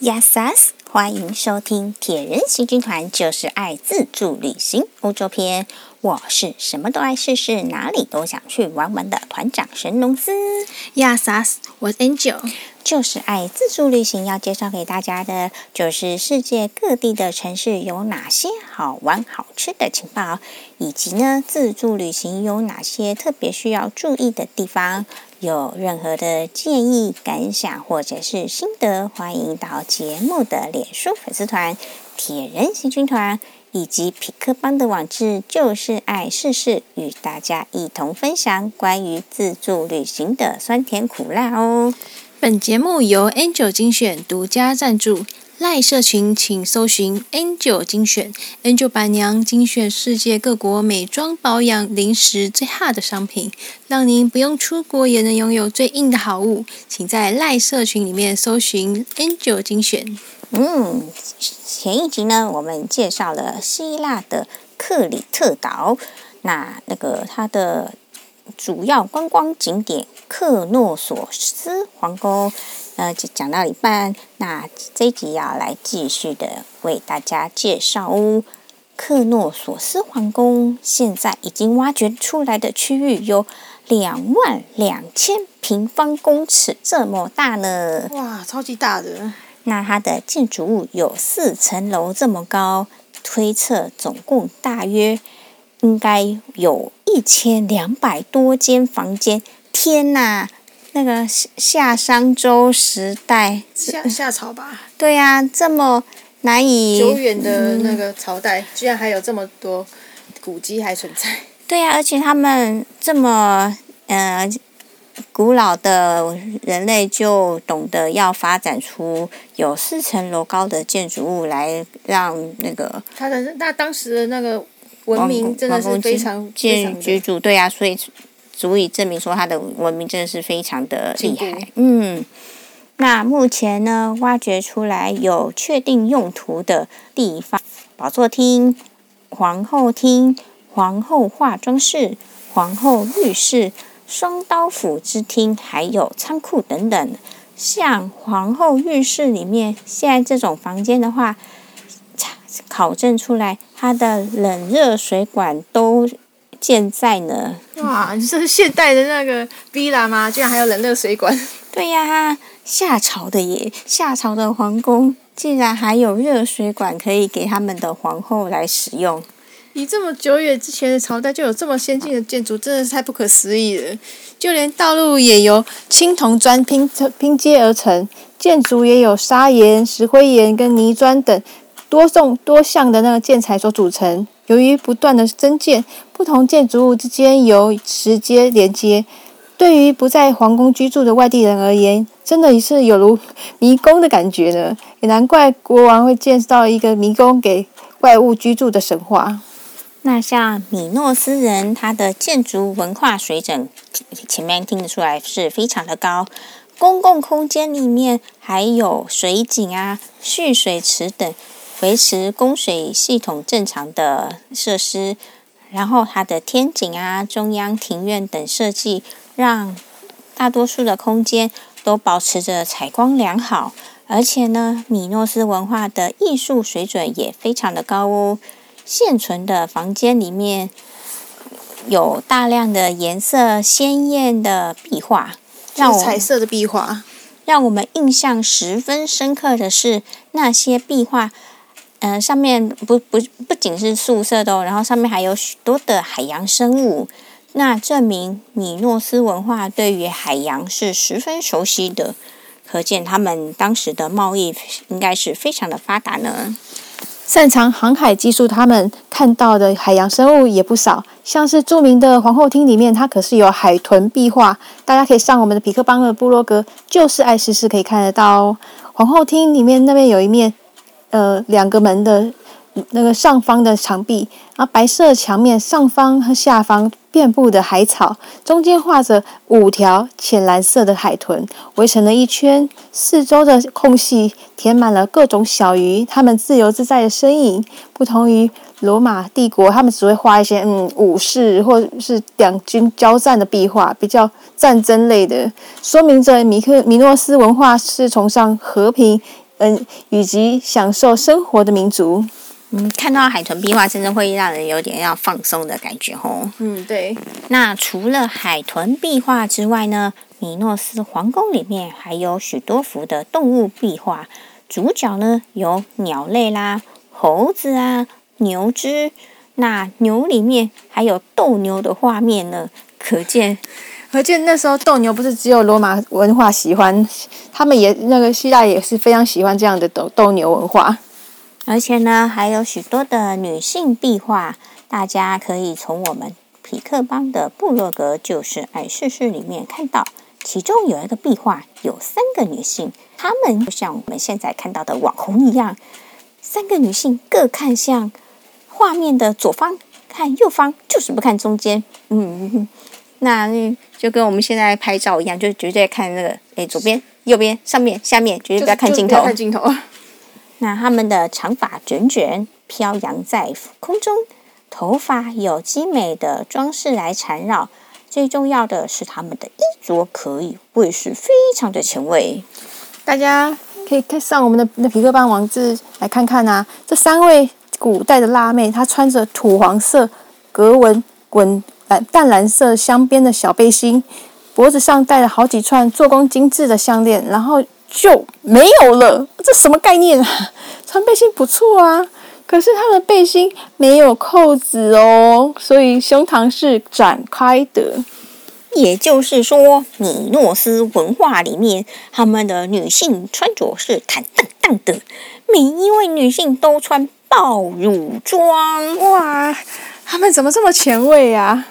Yes，欢迎收听铁人行军团就是爱自助旅行欧洲篇。我是什么都爱试试，哪里都想去玩玩的团长神农司。Yes，我是 Angel，就是爱自助旅行。要介绍给大家的，就是世界各地的城市有哪些好玩好吃的情报，以及呢，自助旅行有哪些特别需要注意的地方。有任何的建议、感想或者是心得，欢迎到节目的脸书粉丝团“铁人行军团”以及匹克邦的网志“就是爱试试”，与大家一同分享关于自助旅行的酸甜苦辣哦。本节目由 Angel 精选独家赞助。赖社群，请搜寻 Angel 精选，Angel 板娘精选世界各国美妆保养、零食最 h 的商品，让您不用出国也能拥有最硬的好物。请在赖社群里面搜寻 Angel 精选。嗯，前一集呢，我们介绍了希腊的克里特岛，那那个它的主要观光景点克诺索斯皇宫。呃，就讲到一半，那这一集要来继续的为大家介绍哦。克诺索斯皇宫现在已经挖掘出来的区域有两万两千平方公尺，这么大呢！哇，超级大的！那它的建筑物有四层楼这么高，推测总共大约应该有一千两百多间房间。天哪！那个夏商周时代，夏夏朝吧？对呀、啊，这么难以久远的那个朝代，嗯、居然还有这么多古迹还存在。对呀、啊，而且他们这么呃古老的人类，就懂得要发展出有四层楼高的建筑物来让那个他的那当时的那个文明真的是非常建居住。对呀、啊，所以。足以证明说，它的文明真的是非常的厉害。嗯，那目前呢，挖掘出来有确定用途的地方：宝座厅、皇后厅、皇后化妆室、皇后浴室、双刀斧之厅，还有仓库等等。像皇后浴室里面，现在这种房间的话，考证出来它的冷热水管都。建在呢？哇，这是现代的那个 villa 吗？居然还有冷热水管？对呀，夏朝的耶，夏朝的皇宫竟然还有热水管可以给他们的皇后来使用。以这么久远之前的朝代就有这么先进的建筑，真的是太不可思议了。就连道路也由青铜砖拼拼接而成，建筑也有砂岩、石灰岩跟泥砖等多种多项的那个建材所组成。由于不断的增建，不同建筑物之间有石阶连接，对于不在皇宫居住的外地人而言，真的是有如迷宫的感觉呢。也难怪国王会建造一个迷宫给怪物居住的神话。那像米诺斯人，他的建筑文化水准，前面听得出来是非常的高。公共空间里面还有水井啊、蓄水池等。维持供水系统正常的设施，然后它的天井啊、中央庭院等设计，让大多数的空间都保持着采光良好。而且呢，米诺斯文化的艺术水准也非常的高哦。现存的房间里面有大量的颜色鲜艳的壁画，让我彩色的壁画，让我们印象十分深刻的是那些壁画。嗯、上面不不不仅是素色的哦，然后上面还有许多的海洋生物，那证明米诺斯文化对于海洋是十分熟悉的，可见他们当时的贸易应该是非常的发达呢。擅长航海技术，他们看到的海洋生物也不少，像是著名的皇后厅里面，它可是有海豚壁画，大家可以上我们的皮克邦的部落格，就是爱试试可以看得到哦。皇后厅里面那边有一面。呃，两个门的那个上方的墙壁，然后白色墙面上方和下方遍布的海草，中间画着五条浅蓝色的海豚，围成了一圈，四周的空隙填满了各种小鱼，它们自由自在的身影。不同于罗马帝国，他们只会画一些嗯武士或是两军交战的壁画，比较战争类的，说明着米克米诺斯文化是崇尚和平。嗯，以及享受生活的民族。嗯，看到海豚壁画，真的会让人有点要放松的感觉哦。嗯，对。那除了海豚壁画之外呢，米诺斯皇宫里面还有许多幅的动物壁画，主角呢有鸟类啦、猴子啊、牛只。那牛里面还有斗牛的画面呢，可见，可见那时候斗牛不是只有罗马文化喜欢，他们也那个希腊也是非常喜欢这样的斗斗牛文化。而且呢，还有许多的女性壁画，大家可以从我们匹克邦的部落格就是爱试试里面看到，其中有一个壁画有三个女性，她们就像我们现在看到的网红一样，三个女性各看向画面的左方，看右方，就是不看中间。嗯，那就跟我们现在拍照一样，就绝对看那个，哎，左边、右边、上面、下面，绝对不要看镜头。看镜头。那他们的长发卷卷飘扬在空中，头发有精美的装饰来缠绕。最重要的是，他们的衣着可以谓是非常的前卫。大家可以看上我们的那皮克邦王子来看看啊，这三位古代的辣妹，她穿着土黄色格纹滚蓝淡蓝色镶边的小背心，脖子上戴了好几串做工精致的项链，然后。就没有了，这什么概念啊？穿背心不错啊，可是他的背心没有扣子哦，所以胸膛是展开的。也就是说，米诺斯文化里面，他们的女性穿着是坦荡荡的，每一位女性都穿爆乳装。哇，他们怎么这么前卫呀？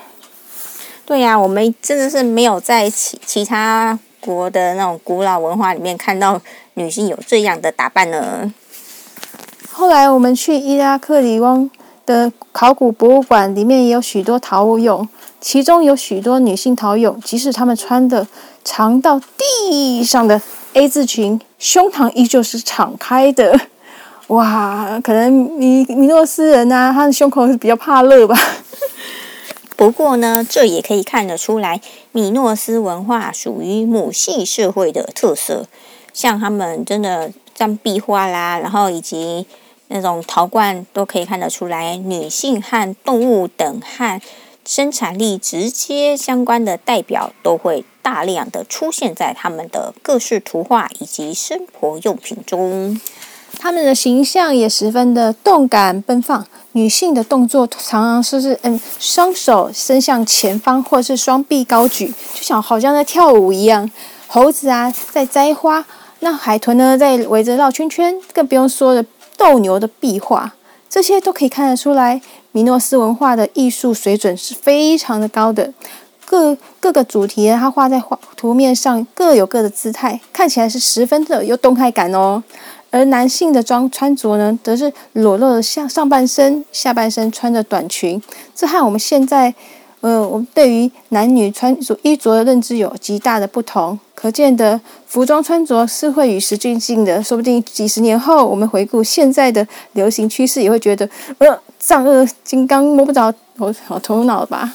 对呀，我们真的是没有在其其他。国的那种古老文化里面看到女性有这样的打扮呢。后来我们去伊拉克里翁的考古博物馆，里面也有许多陶俑，其中有许多女性陶俑，即使她们穿的长到地上的 A 字裙，胸膛依旧是敞开的。哇，可能米米诺斯人啊，他的胸口是比较怕热吧。不过呢，这也可以看得出来，米诺斯文化属于母系社会的特色。像他们真的像壁画啦，然后以及那种陶罐，都可以看得出来，女性和动物等和生产力直接相关的代表，都会大量的出现在他们的各式图画以及生活用品中。他们的形象也十分的动感奔放，女性的动作常常是是嗯，双手伸向前方，或是双臂高举，就像好像在跳舞一样。猴子啊，在摘花；那海豚呢，在围着绕圈圈。更不用说的斗牛的壁画，这些都可以看得出来，米诺斯文化的艺术水准是非常的高的。各各个主题，它画在画图面上，各有各的姿态，看起来是十分的有动态感哦。而男性的装穿着呢，则是裸露的下上半身，下半身穿着短裙。这和我们现在，呃，我们对于男女穿着衣着的认知有极大的不同。可见的服装穿着是会与时俱进的，说不定几十年后，我们回顾现在的流行趋势，也会觉得，呃，丈二金刚摸不着头头脑吧。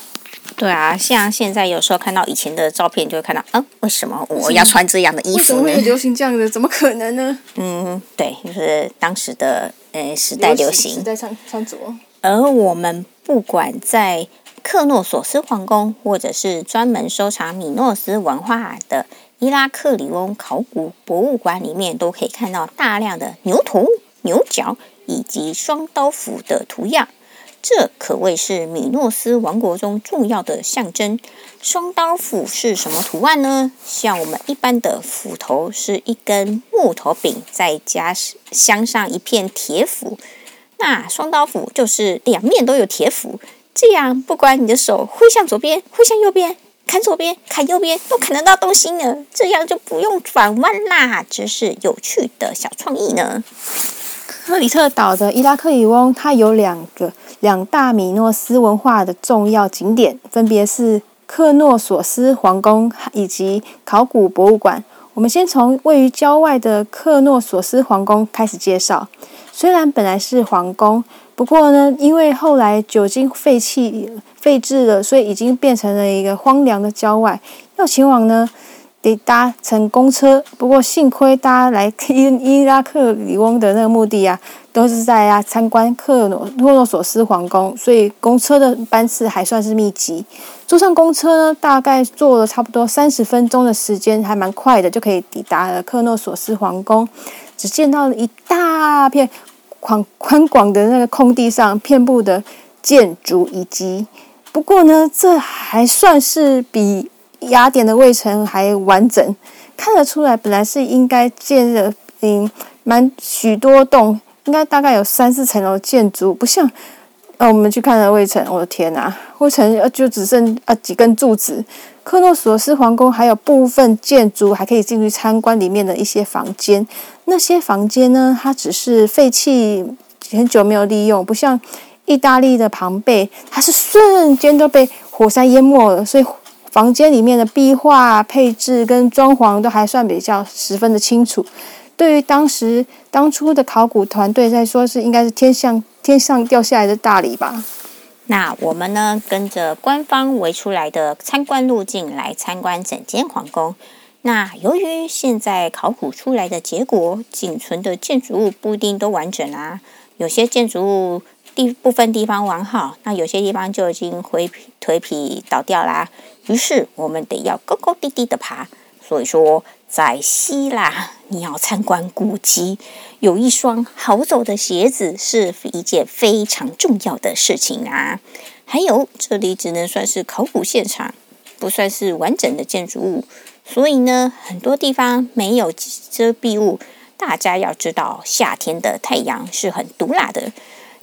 对啊，像现在有时候看到以前的照片，就会看到，嗯，为什么我要穿这样的衣服呢？为什么会流行这样的？怎么可能呢？嗯，对，就是当时的呃时代流行，时代穿穿着。而我们不管在克诺索斯皇宫，或者是专门收藏米诺斯文化的伊拉克里翁考古博物馆里面，都可以看到大量的牛头、牛角以及双刀斧的图样。这可谓是米诺斯王国中重要的象征。双刀斧是什么图案呢？像我们一般的斧头是一根木头柄，再加镶上一片铁斧。那双刀斧就是两面都有铁斧，这样不管你的手挥向左边、挥向右边、砍左边、砍右边，都砍得到东西呢。这样就不用转弯啦，真是有趣的小创意呢。克里特岛的伊拉克里翁，它有两个两大米诺斯文化的重要景点，分别是克诺索斯皇宫以及考古博物馆。我们先从位于郊外的克诺索斯皇宫开始介绍。虽然本来是皇宫，不过呢，因为后来久经废弃废置了，所以已经变成了一个荒凉的郊外。要前往呢，得搭乘公车。不过幸亏大家来伊伊拉克里翁的那个目的啊，都是在啊参观克诺克诺索斯皇宫，所以公车的班次还算是密集。坐上公车呢，大概坐了差不多三十分钟的时间，还蛮快的，就可以抵达了克诺索斯皇宫。只见到了一大片宽宽广的那个空地上，遍布的建筑以及。不过呢，这还算是比雅典的卫城还完整。看得出来，本来是应该建的嗯蛮许多栋，应该大概有三四层楼建筑，不像。那、啊、我们去看了卫城，我的天哪，卫城就只剩啊几根柱子。克诺索斯皇宫还有部分建筑还可以进去参观里面的一些房间。那些房间呢，它只是废弃很久没有利用，不像意大利的庞贝，它是瞬间都被火山淹没了。所以房间里面的壁画配置跟装潢都还算比较十分的清楚。对于当时当初的考古团队来说，是应该是天上。天上掉下来的大礼吧。那我们呢，跟着官方围出来的参观路径来参观整间皇宫。那由于现在考古出来的结果，仅存的建筑物不一定都完整啊。有些建筑物地部分地方完好，那有些地方就已经灰皮颓皮倒掉啦。于是我们得要高高低低的爬。所以说，在希腊，你要参观古迹，有一双好走的鞋子是一件非常重要的事情啊。还有，这里只能算是考古现场，不算是完整的建筑物，所以呢，很多地方没有遮蔽物。大家要知道，夏天的太阳是很毒辣的，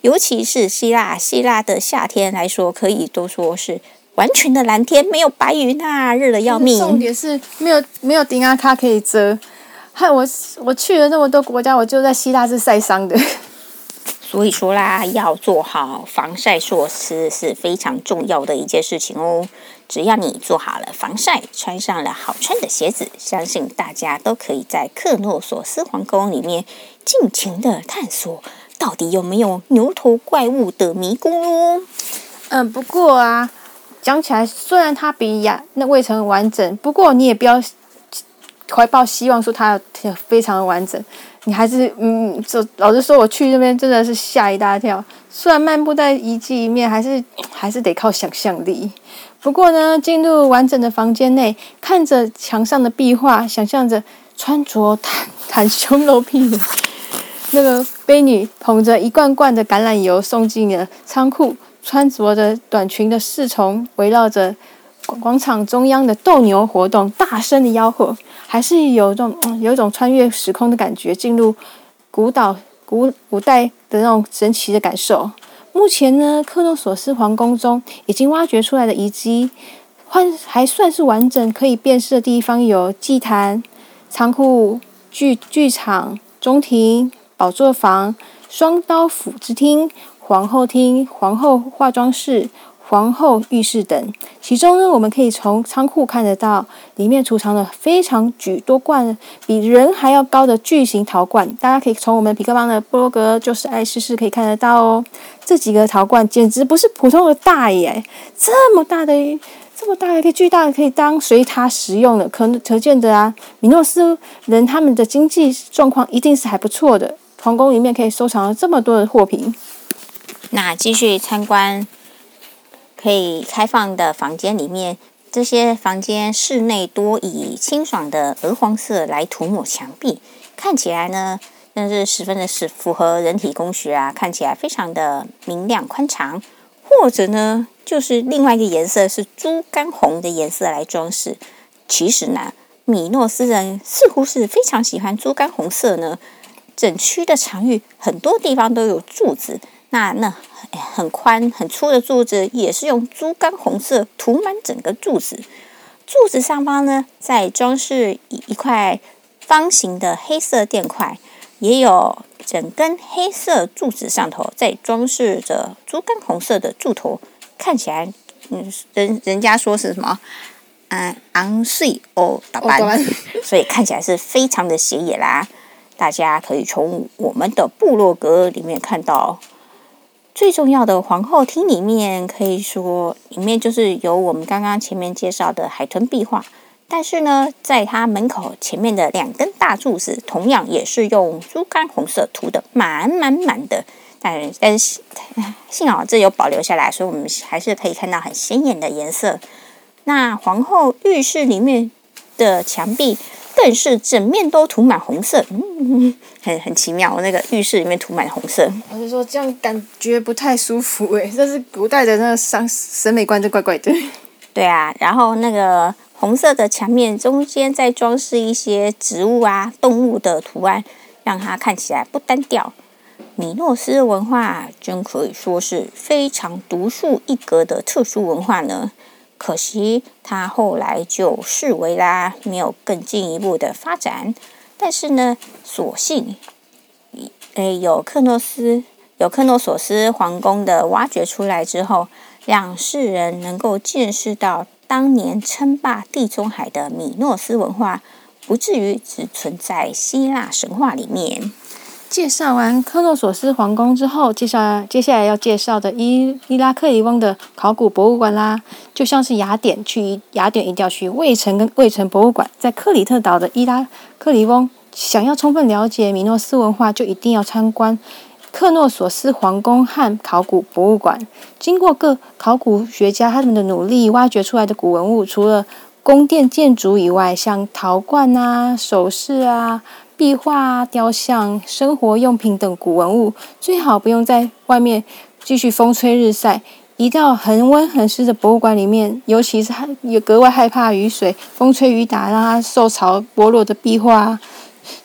尤其是希腊，希腊的夏天来说，可以都说是。完全的蓝天，没有白云啊，热得要命。重点是没有没有顶啊，它可以遮。害我我去了那么多国家，我就在希腊是晒伤的。所以说啦，要做好防晒措施是非常重要的一件事情哦。只要你做好了防晒，穿上了好穿的鞋子，相信大家都可以在克诺索斯皇宫里面尽情的探索，到底有没有牛头怪物的迷宫哦。嗯，不过啊。讲起来，虽然它比亚那未曾完整，不过你也不要怀抱希望说它非常的完整。你还是嗯，就老实说，我去那边真的是吓一大跳。虽然漫步在遗迹里面，还是 还是得靠想象力。不过呢，进入完整的房间内，看着墙上的壁画，想象着穿着袒袒 胸露屁的那个婢女，捧着一罐罐的橄榄油送进了仓库。穿着着短裙的侍从围绕着广场中央的斗牛活动，大声的吆喝，还是有种有一种穿越时空的感觉，进入古岛古古代的那种神奇的感受。目前呢，克诺索斯皇宫中已经挖掘出来的遗迹，还还算是完整，可以辨识的地方有祭坛、仓库、剧剧场、中庭、宝座房、双刀斧之厅。皇后厅、皇后化妆室、皇后浴室等，其中呢，我们可以从仓库看得到，里面储藏了非常许多罐比人还要高的巨型陶罐。大家可以从我们痞客邦的部落格，就是爱试试可以看得到哦。这几个陶罐简直不是普通的大耶，这么大的，这么大一个巨大的可以当水塔使用的，可可见得啊，米诺斯人他们的经济状况一定是还不错的。皇宫里面可以收藏了这么多的货品。那继续参观可以开放的房间里面，这些房间室内多以清爽的鹅黄色来涂抹墙壁，看起来呢，那是十分的是符合人体工学啊，看起来非常的明亮宽敞。或者呢，就是另外一个颜色是猪肝红的颜色来装饰。其实呢，米诺斯人似乎是非常喜欢猪肝红色呢。整区的场域很多地方都有柱子。那那很宽很粗的柱子也是用猪肝红色涂满整个柱子，柱子上方呢，再装饰一一块方形的黑色垫块，也有整根黑色柱子上头再装饰着猪肝红色的柱头，看起来嗯人人家说是什么嗯昂睡哦打扮，所以看起来是非常的显眼啦。大家可以从我们的部落格里面看到。最重要的皇后厅里面，可以说里面就是有我们刚刚前面介绍的海豚壁画。但是呢，在它门口前面的两根大柱子，同样也是用猪肝红色涂的满满满的。但但是幸好这有保留下来，所以我们还是可以看到很鲜艳的颜色。那皇后浴室里面的墙壁更是整面都涂满红色，嗯，很很奇妙。那个浴室里面涂满红色，我就说这样感觉不太舒服诶，这是古代的那个审审美观，就怪怪的。对啊，然后那个红色的墙面中间再装饰一些植物啊、动物的图案，让它看起来不单调。米诺斯文化真可以说是非常独树一格的特殊文化呢。可惜他后来就式微啦，没有更进一步的发展。但是呢，所幸，诶，有克诺斯、有克诺索斯皇宫的挖掘出来之后，让世人能够见识到当年称霸地中海的米诺斯文化，不至于只存在希腊神话里面。介绍完克诺索斯皇宫之后，介绍接下来要介绍的伊伊拉克里翁的考古博物馆啦。就像是雅典，去雅典一定要去卫城跟卫城博物馆。在克里特岛的伊拉克里翁，想要充分了解米诺斯文化，就一定要参观克诺索斯皇宫和考古博物馆。经过各考古学家他们的努力，挖掘出来的古文物，除了宫殿建筑以外，像陶罐啊、首饰啊。壁画、雕像、生活用品等古文物，最好不用在外面继续风吹日晒，移到恒温恒湿的博物馆里面。尤其是也格外害怕雨水、风吹雨打，让它受潮剥落的壁画。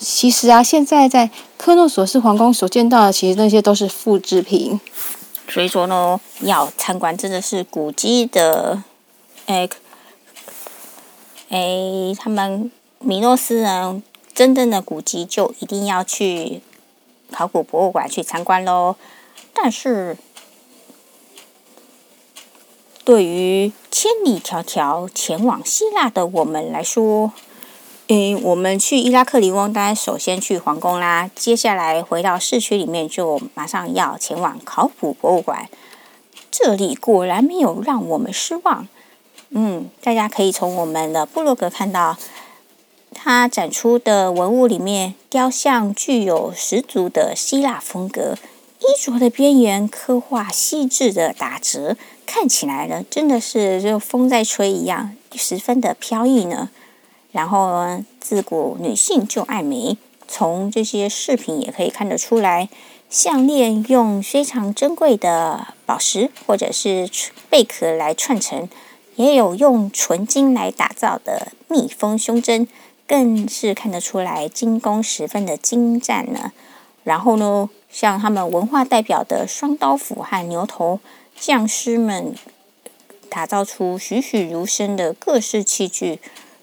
其实啊，现在在克诺索斯皇宫所见到的，其实那些都是复制品。所以说呢，要参观真的是古迹的，哎，哎，他们米诺斯人。真正的古迹就一定要去考古博物馆去参观喽。但是，对于千里迢迢前往希腊的我们来说，诶，我们去伊拉克里翁，当然首先去皇宫啦。接下来回到市区里面，就马上要前往考古博物馆。这里果然没有让我们失望。嗯，大家可以从我们的部落格看到。它展出的文物里面，雕像具有十足的希腊风格，衣着的边缘刻画细致的打折，看起来呢，真的是就风在吹一样，十分的飘逸呢。然后呢，自古女性就爱美，从这些饰品也可以看得出来，项链用非常珍贵的宝石或者是贝壳来串成，也有用纯金来打造的蜜蜂胸针。更是看得出来，精工十分的精湛呢。然后呢，像他们文化代表的双刀斧和牛头，匠师们打造出栩栩如生的各式器具，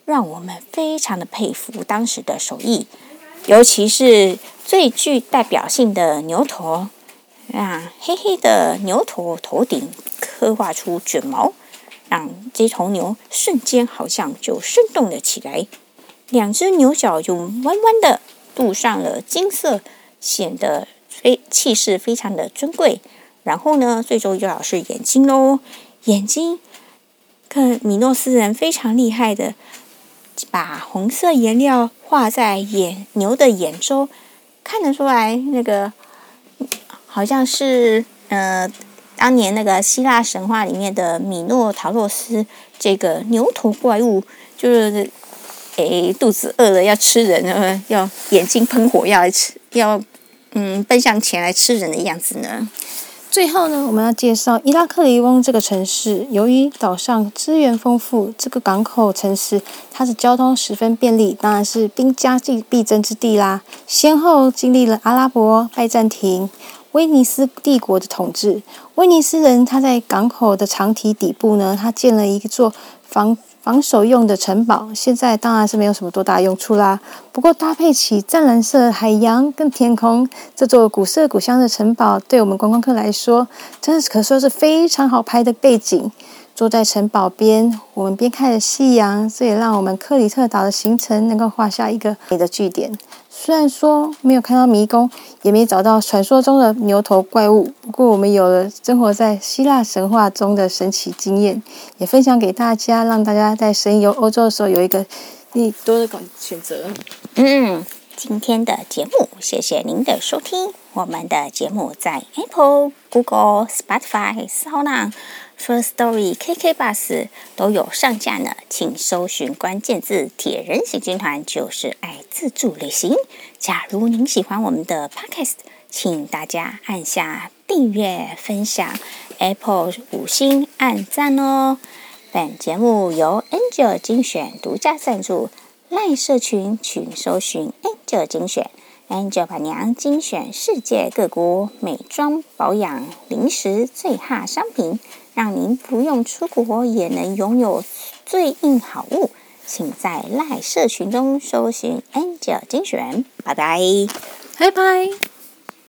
让我们非常的佩服当时的手艺。尤其是最具代表性的牛头，啊，黑黑的牛头头顶刻画出卷毛，让这头牛瞬间好像就生动了起来。两只牛角用弯弯的镀上了金色，显得非气势非常的尊贵。然后呢，最重要是眼睛喽，眼睛，看米诺斯人非常厉害的，把红色颜料画在眼牛的眼周，看得出来那个好像是呃当年那个希腊神话里面的米诺陶洛斯这个牛头怪物，就是。诶，肚子饿了要吃人呢，要眼睛喷火要来吃，要嗯奔向前来吃人的样子呢。最后呢，我们要介绍伊拉克里翁这个城市。由于岛上资源丰富，这个港口城市它的交通十分便利，当然是兵家必必争之地啦。先后经历了阿拉伯、拜占庭、威尼斯帝国的统治。威尼斯人他在港口的长堤底部呢，他建了一座防。防守用的城堡，现在当然是没有什么多大用处啦。不过搭配起湛蓝色海洋跟天空，这座古色古香的城堡，对我们观光客来说，真的是可说是非常好拍的背景。坐在城堡边，我们边看着夕阳，这也让我们克里特岛的行程能够画下一个美的句点。虽然说没有看到迷宫，也没找到传说中的牛头怪物，不过我们有了生活在希腊神话中的神奇经验，也分享给大家，让大家在神游欧洲的时候有一个多的选择。嗯，今天的节目，谢谢您的收听。我们的节目在 Apple、Google、Spotify、s o u n First Story、KK Bus 都有上架呢，请搜寻关键字“铁人行军团”，就是爱自助旅行。假如您喜欢我们的 Podcast，请大家按下订阅、分享，Apple 五星按赞哦。本节目由 Angel 精选独家赞助赖社群请搜寻 Angel 精选。Angel 板娘精选世界各国美妆保养、零食最哈商品，让您不用出国也能拥有最硬好物。请在赖社群中搜寻 Angel 精选，拜拜，拜拜。